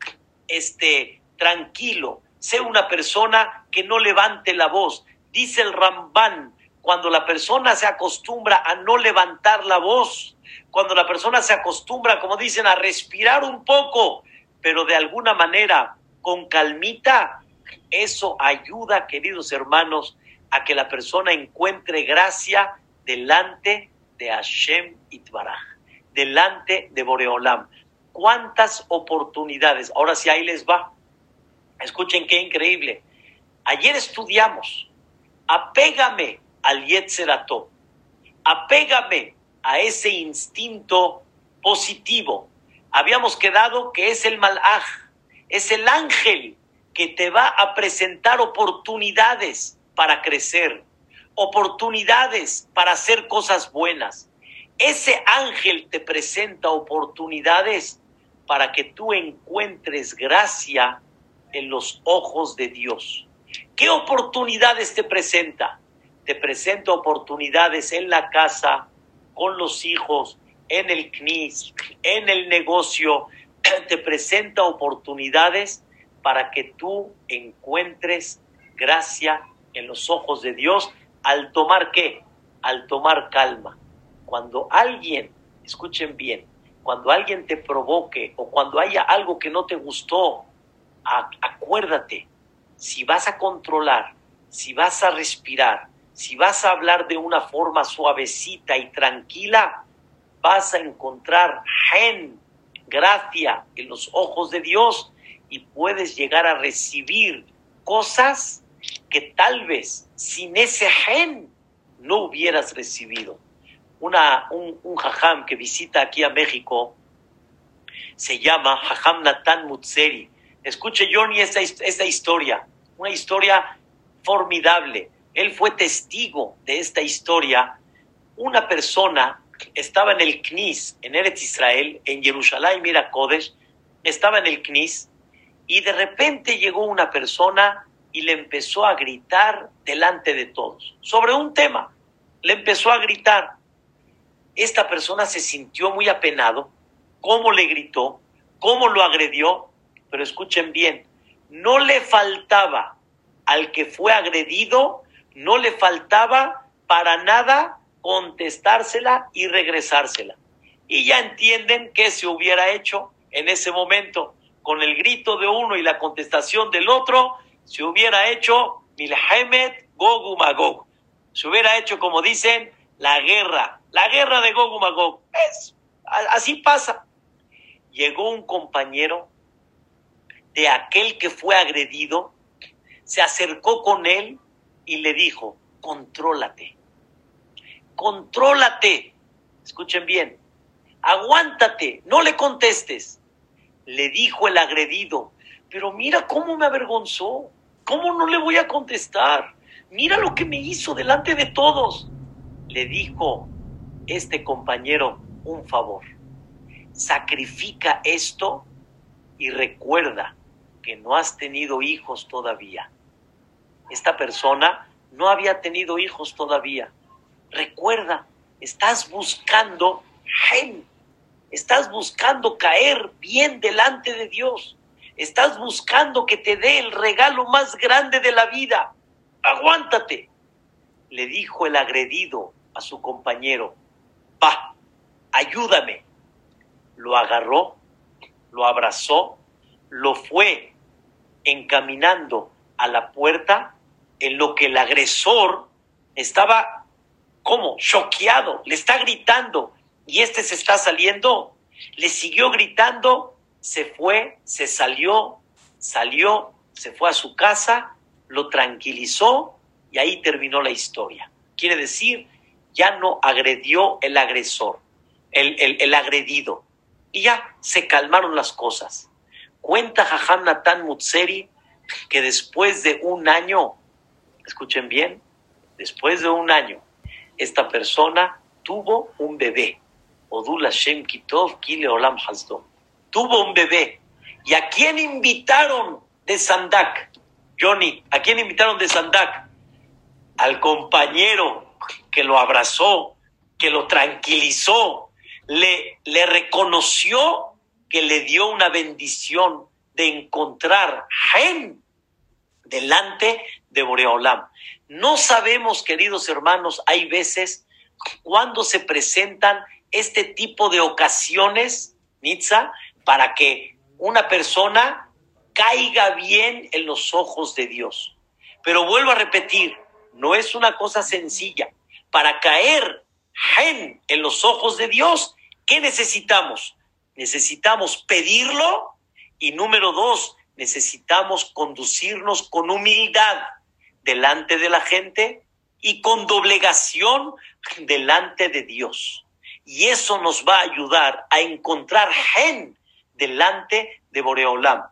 este, tranquilo, sé una persona que no levante la voz. Dice el Rambán, cuando la persona se acostumbra a no levantar la voz, cuando la persona se acostumbra, como dicen, a respirar un poco, pero de alguna manera con calmita, eso ayuda, queridos hermanos, a que la persona encuentre gracia delante de Hashem Itbaraj, delante de Boreolam. ¿Cuántas oportunidades? Ahora sí, ahí les va. Escuchen qué increíble. Ayer estudiamos, apégame al Yetzerato, apégame a ese instinto positivo. Habíamos quedado que es el Malaj, es el ángel que te va a presentar oportunidades para crecer, oportunidades para hacer cosas buenas. Ese ángel te presenta oportunidades para que tú encuentres gracia en los ojos de Dios. ¿Qué oportunidades te presenta? Te presenta oportunidades en la casa, con los hijos, en el CNIS, en el negocio. (clears throat) Te presenta oportunidades para que tú encuentres gracia en los ojos de Dios al tomar qué? Al tomar calma. Cuando alguien, escuchen bien, cuando alguien te provoque o cuando haya algo que no te gustó, acuérdate, si vas a controlar, si vas a respirar, si vas a hablar de una forma suavecita y tranquila, vas a encontrar gen, gracia en los ojos de Dios y puedes llegar a recibir cosas que tal vez sin ese gen no hubieras recibido. Una, un, un jajam que visita aquí a México se llama Jajam Natan Mutseri. Escuche, Johnny, esta, esta historia, una historia formidable. Él fue testigo de esta historia. Una persona estaba en el Knis, en Eretz Israel, en Jerusalén, mira Kodesh, estaba en el Knis y de repente llegó una persona y le empezó a gritar delante de todos sobre un tema. Le empezó a gritar. Esta persona se sintió muy apenado, cómo le gritó, cómo lo agredió, pero escuchen bien, no le faltaba al que fue agredido, no le faltaba para nada contestársela y regresársela. Y ya entienden qué se hubiera hecho en ese momento con el grito de uno y la contestación del otro, se hubiera hecho Milhemet Gogu Magog. Se hubiera hecho, como dicen, la guerra, la guerra de Gogu Magog. Es, así pasa. Llegó un compañero de aquel que fue agredido, se acercó con él y le dijo, contrólate, contrólate. Escuchen bien, aguántate, no le contestes. Le dijo el agredido, pero mira cómo me avergonzó. ¿Cómo no le voy a contestar? Mira lo que me hizo delante de todos. Le dijo este compañero un favor. Sacrifica esto y recuerda que no has tenido hijos todavía. Esta persona no había tenido hijos todavía. Recuerda, estás buscando gen, estás buscando caer bien delante de Dios. Estás buscando que te dé el regalo más grande de la vida. Aguántate. Le dijo el agredido a su compañero, pa, ayúdame. lo agarró, lo abrazó, lo fue encaminando a la puerta en lo que el agresor estaba como choqueado, le está gritando y este se está saliendo, le siguió gritando, se fue, se salió, salió, se fue a su casa, lo tranquilizó y ahí terminó la historia. Quiere decir, ya no agredió el agresor, el, el, agredido. Y ya se calmaron las cosas. Cuenta Jajam Natan Mutseri que después de un año, escuchen bien, después de un año, esta persona tuvo un bebé. Odul Hashem Kitov Kile Olam. Tuvo un bebé. ¿Y a quién invitaron de Sandak? Johnny, ¿a quién invitaron de Sandak? Al compañero que lo abrazó, que lo tranquilizó, le, le reconoció que le dio una bendición de encontrar Gen delante de Boreolam. No sabemos, queridos hermanos, hay veces cuando se presentan este tipo de ocasiones, Nitza, para que una persona caiga bien en los ojos de Dios. Pero vuelvo a repetir, no es una cosa sencilla. Para caer en los ojos de Dios, ¿qué necesitamos? Necesitamos pedirlo y número dos, necesitamos conducirnos con humildad delante de la gente y con doblegación delante de Dios. Y eso nos va a ayudar a encontrar gen delante de Boreolam.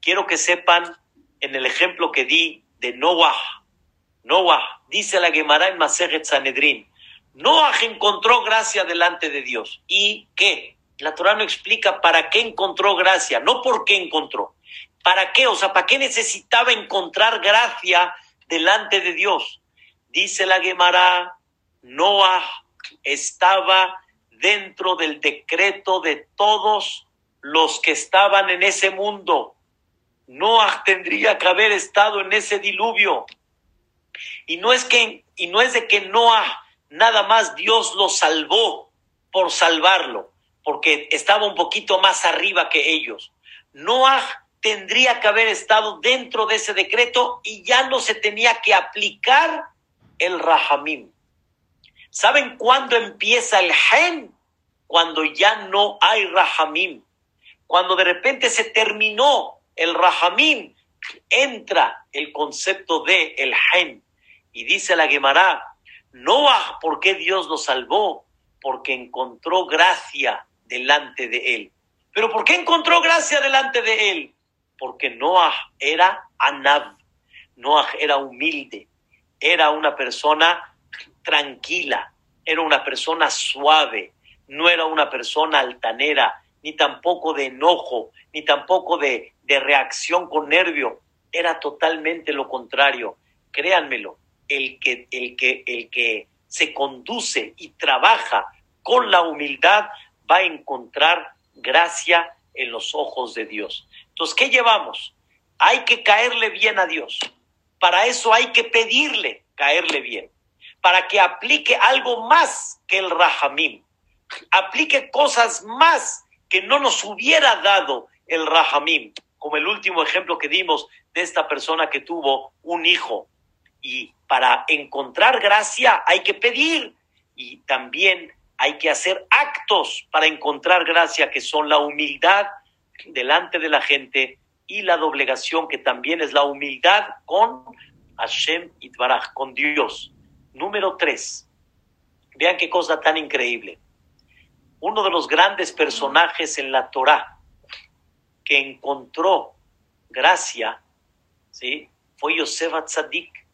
Quiero que sepan en el ejemplo que di de Noah. Noah, dice la Gemara en Maseret Sanedrin, Noah encontró gracia delante de Dios. ¿Y qué? La Torah no explica para qué encontró gracia, no por qué encontró. ¿Para qué? O sea, ¿para qué necesitaba encontrar gracia delante de Dios? Dice la Gemara, Noah estaba dentro del decreto de todos los que estaban en ese mundo. Noah tendría que haber estado en ese diluvio. Y no es que y no es de que Noah nada más Dios lo salvó por salvarlo, porque estaba un poquito más arriba que ellos. Noah tendría que haber estado dentro de ese decreto y ya no se tenía que aplicar el rahamim. ¿Saben cuándo empieza el gen? Cuando ya no hay rahamim. Cuando de repente se terminó el rahamim, entra el concepto de el gen. Y dice la Gemara, Noah, ¿por qué Dios lo salvó? Porque encontró gracia delante de él. ¿Pero por qué encontró gracia delante de él? porque Noah era Anab, Noah era humilde, era una persona tranquila, era una persona suave, no era una persona altanera, ni tampoco de enojo, ni tampoco de, de reacción con nervio, era totalmente lo contrario. Créanmelo, el que, el que, el que se conduce y trabaja con la humildad va a encontrar gracia en los ojos de Dios. Entonces, ¿qué llevamos? Hay que caerle bien a Dios. Para eso hay que pedirle caerle bien. Para que aplique algo más que el Rahamim. Aplique cosas más que no nos hubiera dado el Rahamim. Como el último ejemplo que dimos de esta persona que tuvo un hijo. Y para encontrar gracia hay que pedir. Y también hay que hacer actos para encontrar gracia, que son la humildad delante de la gente y la doblegación, que también es la humildad con Hashem Itbaraj, con Dios. Número tres. Vean qué cosa tan increíble. Uno de los grandes personajes en la Torá que encontró gracia, ¿sí? Fue Yosef Tzadik.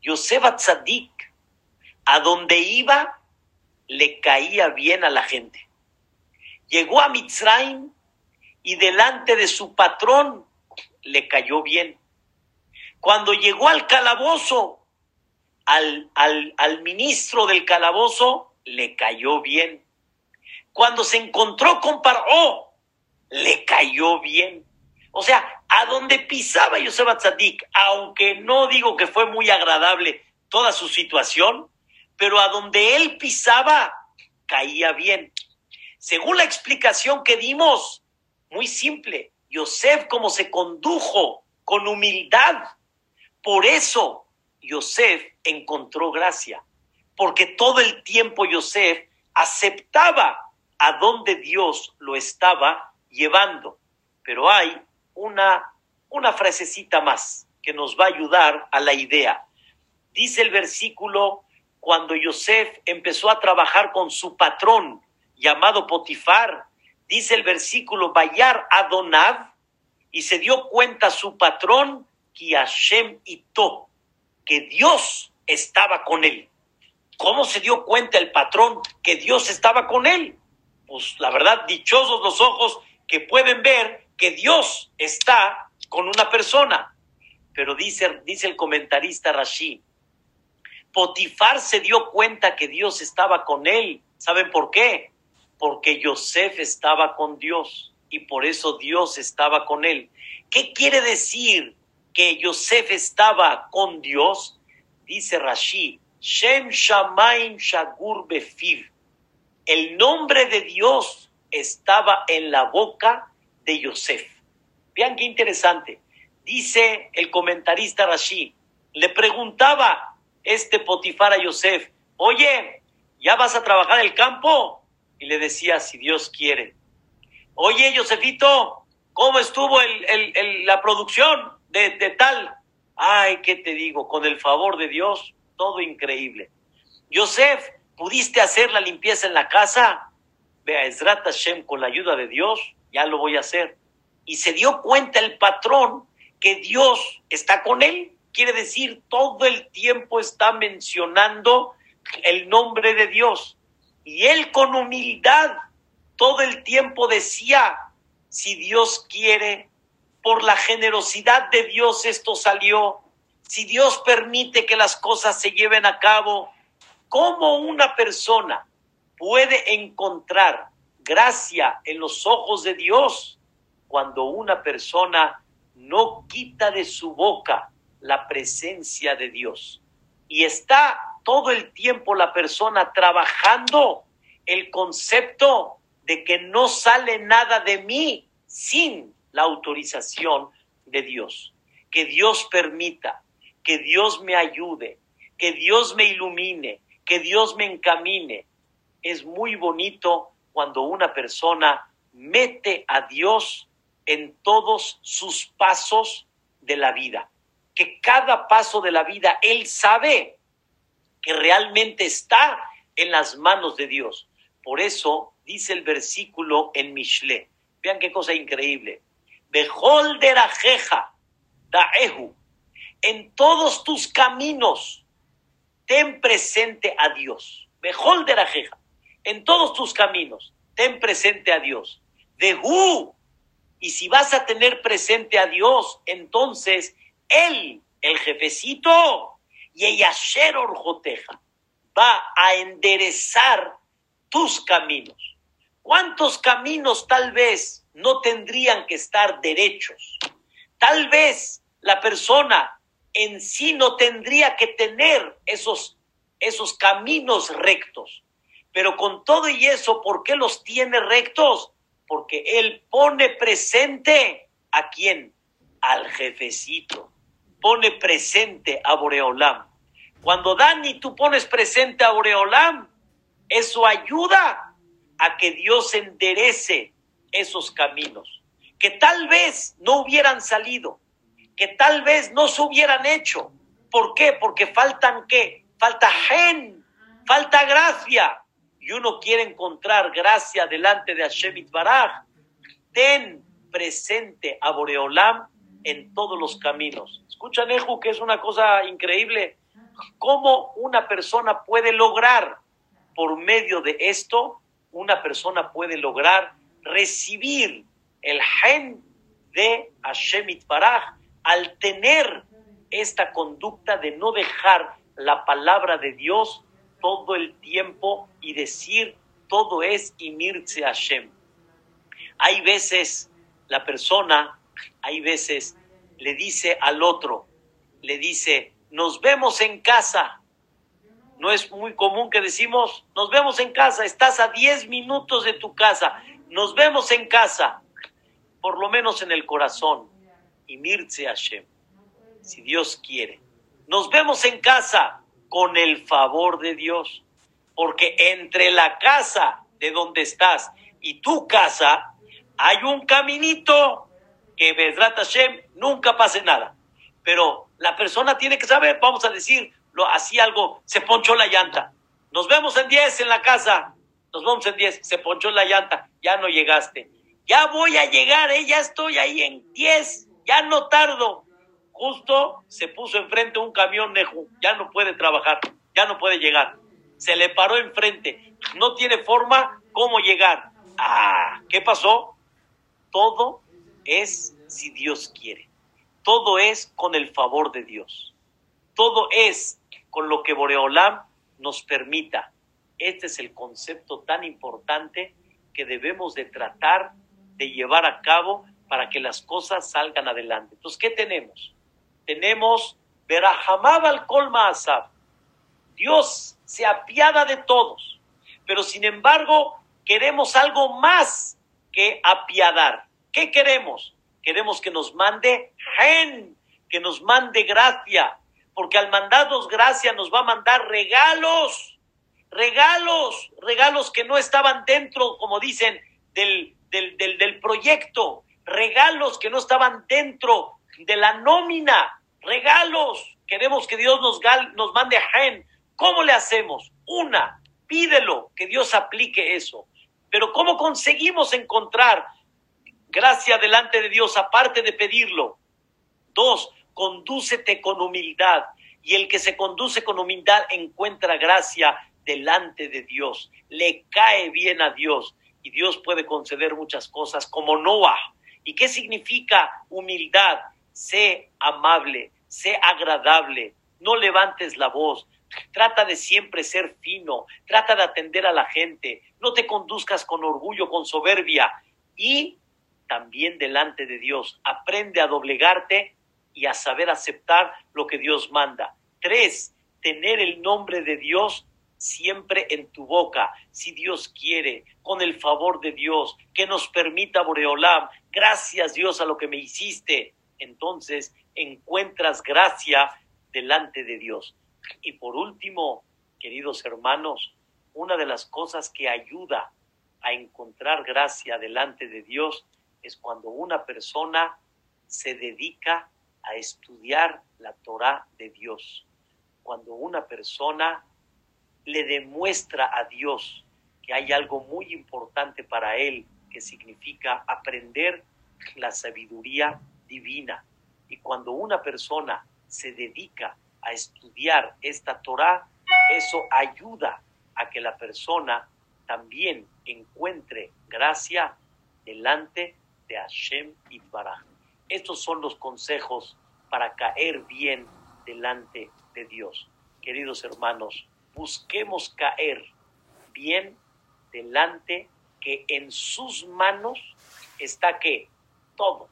Yosef Tzadik, a donde iba, le caía bien a la gente. Llegó a Mitzrayim y delante de su patrón le cayó bien. Cuando llegó al calabozo, al, al, ministro del calabozo le cayó bien. Cuando se encontró con Paró, le cayó bien. O sea, a donde pisaba Yosef Atzadik, aunque no digo que fue muy agradable toda su situación, pero a donde él pisaba, caía bien. Según la explicación que dimos, muy simple, Yosef como se condujo con humildad, por eso Yosef encontró gracia, porque todo el tiempo Yosef aceptaba a donde Dios lo estaba llevando. Pero hay una, una frasecita más que nos va a ayudar a la idea. Dice el versículo, cuando Yosef empezó a trabajar con su patrón llamado Potifar, dice el versículo, Bayar Adonav, y se dio cuenta su patrón, que Hashem Ito, que Dios estaba con él. ¿Cómo se dio cuenta el patrón que Dios estaba con él? Pues la verdad, dichosos los ojos que pueden ver que Dios está con una persona. Pero dice, dice el comentarista Rashi, Potifar se dio cuenta que Dios estaba con él. ¿Saben por qué? Porque Yosef estaba con Dios y por eso Dios estaba con él. ¿Qué quiere decir que Yosef estaba con Dios? Dice Rashi, Shem Shamaim Shagur Befiv. El nombre de Dios estaba en la boca de Yosef. Vean qué interesante. Dice el comentarista Rashi, le preguntaba este Potifar a Yosef, oye, ¿ya vas a trabajar el campo? Y le decía, si Dios quiere. Oye, Yosefito, ¿cómo estuvo la producción de, de tal? Ay, ¿qué te digo? Con el favor de Dios, todo increíble. Yosef, ¿pudiste hacer la limpieza en la casa? Vea, Ezrat Hashem, con la ayuda de Dios, ya lo voy a hacer. Y se dio cuenta el patrón que Dios está con él. Quiere decir, todo el tiempo está mencionando el nombre de Dios. Y él con humildad todo el tiempo decía, si Dios quiere, por la generosidad de Dios esto salió, si Dios permite que las cosas se lleven a cabo, ¿cómo una persona puede encontrar gracia en los ojos de Dios cuando una persona no quita de su boca la presencia de Dios? Y está todo el tiempo la persona trabajando el concepto de que no sale nada de mí sin la autorización de Dios. Que Dios permita que Dios me ayude, que Dios me ilumine, que Dios me encamine. Es muy bonito cuando una persona mete a Dios en todos sus pasos de la vida, que cada paso de la vida Él sabe que realmente está en las manos de Dios. Por eso dice el versículo en Mishle. Vean qué cosa increíble. Daehu en todos tus caminos, ten presente a Dios. Mejor de la jeja. En todos tus caminos, ten presente a Dios. De Y si vas a tener presente a Dios, entonces Él, el jefecito, y ella Orjoteja, va a enderezar tus caminos. ¿Cuántos caminos tal vez no tendrían que estar derechos? Tal vez la persona en sí no tendría que tener esos, esos caminos rectos. Pero con todo y eso, ¿por qué los tiene rectos? Porque Él pone presente a quién? Al jefecito. Pone presente a Boreolam. Cuando Dani tú pones presente a Boreolam, eso ayuda a que Dios enderece esos caminos, que tal vez no hubieran salido, que tal vez no se hubieran hecho. ¿Por qué? Porque faltan qué? Falta gen, falta gracia. Y uno quiere encontrar gracia delante de Hashem Baraj. Ten presente a Boreolam en todos los caminos. Escucha, Neju, que es una cosa increíble. ¿Cómo una persona puede lograr, por medio de esto, una persona puede lograr recibir el gen de Hashem Baraj al tener esta conducta de no dejar la palabra de Dios todo el tiempo y decir todo es Imirce Hashem. Hay veces la persona, hay veces le dice al otro, le dice, nos vemos en casa. no es muy común que decimos, nos vemos en casa, estás a 10 minutos de tu casa, nos vemos en casa, por lo menos en el corazón, y Mirce Hashem, si Dios quiere. Nos vemos en casa con el favor de Dios, porque entre la casa de donde estás y tu casa hay un caminito que Bedrat Hashem nunca pase nada. Pero la persona tiene que saber, vamos a decir, lo hacía algo, se ponchó la llanta. Nos vemos en 10 en la casa. Nos vemos en 10, se ponchó la llanta, ya no llegaste. Ya voy a llegar, ¿eh? ya estoy ahí en 10, ya no tardo. Justo se puso enfrente un camión Neju, ya no puede trabajar, ya no puede llegar. Se le paró enfrente, no tiene forma cómo llegar. Ah, ¿qué pasó? Todo es si Dios quiere. Todo es con el favor de Dios. Todo es con lo que Boreolam nos permita. Este es el concepto tan importante que debemos de tratar de llevar a cabo para que las cosas salgan adelante. Entonces, ¿qué tenemos? Tenemos Berahamab al Kolma Asab. Dios se apiada de todos, pero sin embargo queremos algo más que apiadar. ¿Qué queremos? Queremos que nos mande gen, que nos mande gracia, porque al mandarnos gracia nos va a mandar regalos, regalos, regalos que no estaban dentro, como dicen, del, del, del, proyecto, regalos que no estaban dentro de la nómina, regalos. Queremos que Dios nos, nos mande gen. ¿Cómo le hacemos? Una, pídelo, que Dios aplique eso. Pero ¿cómo conseguimos encontrar gracia delante de Dios aparte de pedirlo? Dos, condúcete con humildad. Y el que se conduce con humildad encuentra gracia delante de Dios. Le cae bien a Dios. Y Dios puede conceder muchas cosas como Noah. ¿Y qué significa humildad? Sé amable, sé agradable, no levantes la voz, Trata de siempre ser fino, trata de atender a la gente, no te conduzcas con orgullo, con soberbia y también delante de Dios. Aprende a doblegarte y a saber aceptar lo que Dios manda. Tres, tener el nombre de Dios siempre en tu boca, si Dios quiere, con el favor de Dios, que nos permita Boreolam, gracias Dios a lo que me hiciste, entonces encuentras gracia delante de Dios. Y por último, queridos hermanos, una de las cosas que ayuda a encontrar gracia delante de Dios es cuando una persona se dedica a estudiar la Torah de Dios. Cuando una persona le demuestra a Dios que hay algo muy importante para él, que significa aprender la sabiduría divina. Y cuando una persona se dedica a estudiar esta Torah, eso ayuda a que la persona también encuentre gracia delante de Hashem Itbaraj. Estos son los consejos para caer bien delante de Dios. Queridos hermanos, busquemos caer bien delante que en sus manos está que todo,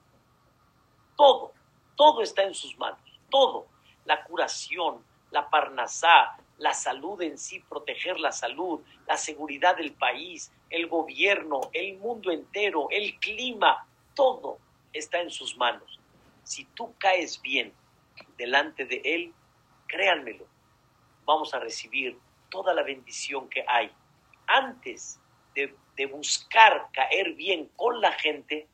todo, todo está en sus manos, todo. La curación, la parnasá, la salud en sí, proteger la salud, la seguridad del país, el gobierno, el mundo entero, el clima, todo está en sus manos. Si tú caes bien delante de Él, créanmelo, vamos a recibir toda la bendición que hay. Antes de, buscar caer bien con la gente,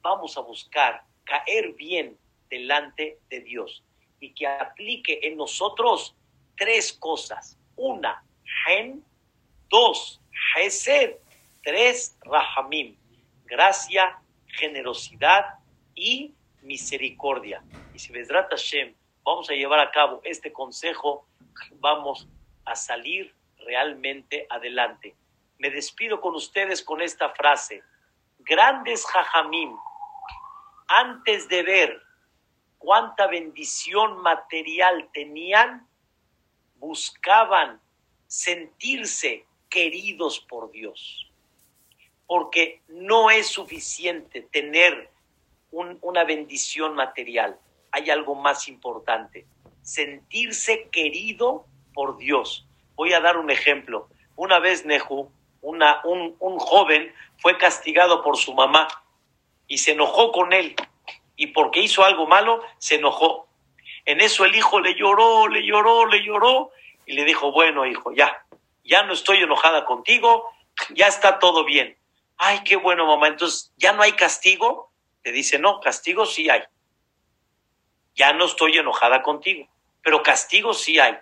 vamos a buscar caer bien delante de Dios y que aplique en nosotros tres cosas. Una, gen. Dos, hesed. Tres, rahamim. Gracia, generosidad y misericordia. Y si Hashem vamos a llevar a cabo este consejo, vamos a salir realmente adelante. Me despido con ustedes con esta frase. Grandes jajamim, antes de ver cuánta bendición material tenían, buscaban sentirse queridos por Dios. Porque no es suficiente tener una bendición material. Hay algo más importante, sentirse querido por Dios. Voy a dar un ejemplo. Una vez Nehu, una, un, un joven, fue castigado por su mamá y se enojó con él. Y porque hizo algo malo, se enojó. En eso el hijo le lloró, le lloró, le lloró y le dijo, bueno hijo, ya, ya no estoy enojada contigo, ya está todo bien. Ay, qué bueno mamá, entonces ya no hay castigo. Le dice, no, castigo sí hay. Ya no estoy enojada contigo, pero castigo sí hay.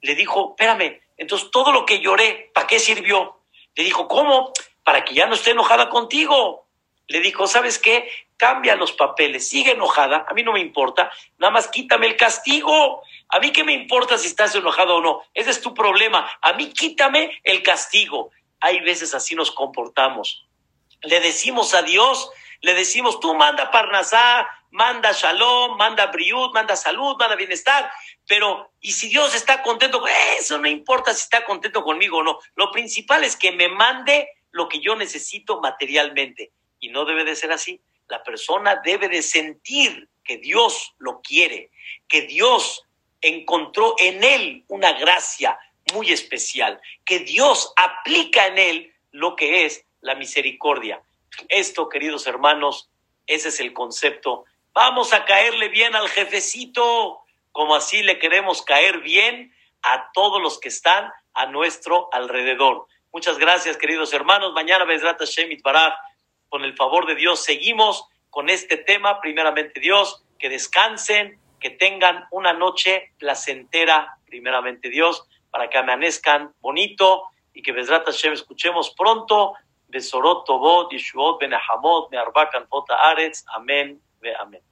Le dijo, espérame, entonces todo lo que lloré, ¿para qué sirvió? Le dijo, ¿cómo? Para que ya no esté enojada contigo. Le dijo, ¿sabes qué? Cambia los papeles, sigue enojada, a mí no me importa, nada más quítame el castigo. A mí qué me importa si estás enojado o no, ese es tu problema. A mí quítame el castigo. Hay veces así nos comportamos. Le decimos a Dios, le decimos, tú manda Parnasá, manda Shalom, manda Briut, manda salud, manda bienestar. Pero, ¿y si Dios está contento? Eso no importa si está contento conmigo o no. Lo principal es que me mande lo que yo necesito materialmente. Y no debe de ser así. La persona debe de sentir que Dios lo quiere, que Dios encontró en él una gracia muy especial, que Dios aplica en él lo que es la misericordia. Esto, queridos hermanos, ese es el concepto. Vamos a caerle bien al jefecito, como así le queremos caer bien a todos los que están a nuestro alrededor. Muchas gracias, queridos hermanos. Mañana, Bezrat Shemit Baraj, con el favor de Dios, seguimos con este tema. Primeramente, Dios, que descansen, que tengan una noche placentera, primeramente, Dios, para que amanezcan bonito y que Bezrat Hashem escuchemos pronto. Besorot Aretz. Amén, amén.